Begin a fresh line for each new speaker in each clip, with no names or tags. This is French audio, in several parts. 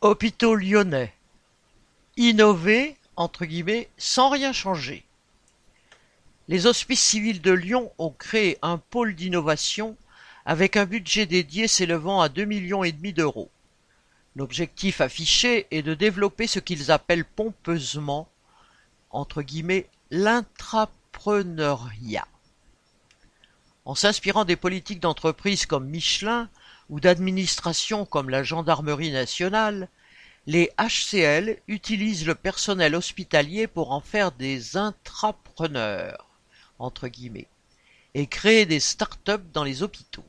Hôpitaux lyonnais: innover sans rien changer. Les Hospices civils de Lyon ont créé un pôle d'innovation avec un budget dédié s'élevant à deux millions et demi d'euros. L'objectif affiché est de développer ce qu'ils appellent pompeusement l'intrapreneuriat. En s'inspirant des politiques d'entreprises comme Michelin ou d'administrations comme la Gendarmerie nationale, les HCL utilisent le personnel hospitalier pour en faire des intrapreneurs et créer des start-up dans les hôpitaux.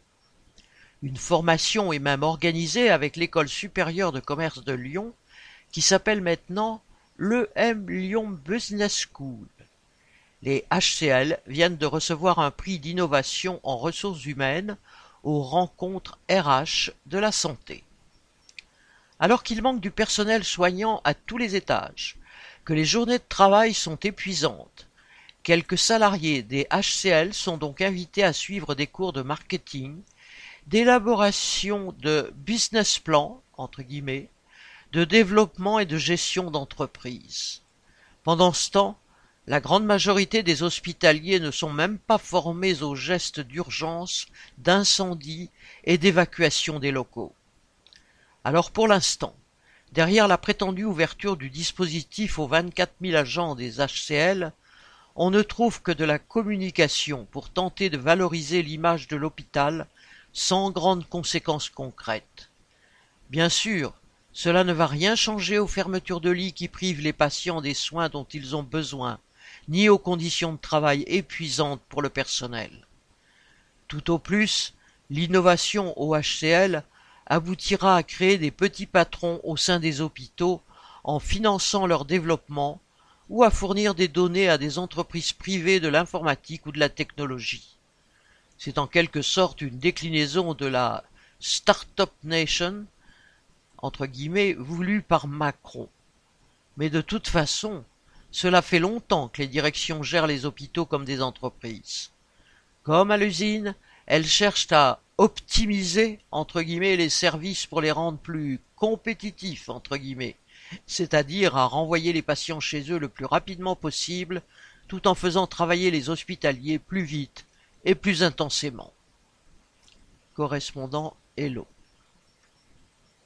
Une formation est même organisée avec l'École supérieure de commerce de Lyon, qui s'appelle maintenant l'EM Lyon Business School. Les HCL viennent de recevoir un prix d'innovation en ressources humaines aux rencontres RH de la santé. Alors qu'il manque du personnel soignant à tous les étages, que les journées de travail sont épuisantes, quelques salariés des HCL sont donc invités à suivre des cours de marketing, d'élaboration de business plan entre guillemets, de développement et de gestion d'entreprise. Pendant ce temps, la grande majorité des hospitaliers ne sont même pas formés aux gestes d'urgence, d'incendie et d'évacuation des locaux. Alors pour l'instant, derrière la prétendue ouverture du dispositif aux 24 000 agents des HCL, on ne trouve que de la communication pour tenter de valoriser l'image de l'hôpital sans grandes conséquences concrètes. Bien sûr, cela ne va rien changer aux fermetures de lits qui privent les patients des soins dont ils ont besoin, ni aux conditions de travail épuisantes pour le personnel. Tout au plus, l'innovation au aboutira à créer des petits patrons au sein des hôpitaux en finançant leur développement ou à fournir des données à des entreprises privées de l'informatique ou de la technologie. C'est en quelque sorte une déclinaison de la Startup Nation entre guillemets voulue par Macron. Mais de toute façon, cela fait longtemps que les directions gèrent les hôpitaux comme des entreprises. Comme à l'usine, elles cherchent à optimiser entre guillemets les services pour les rendre plus compétitifs entre guillemets, c'est-à-dire à renvoyer les patients chez eux le plus rapidement possible, tout en faisant travailler les hospitaliers plus vite et plus intensément. Correspondant Hello.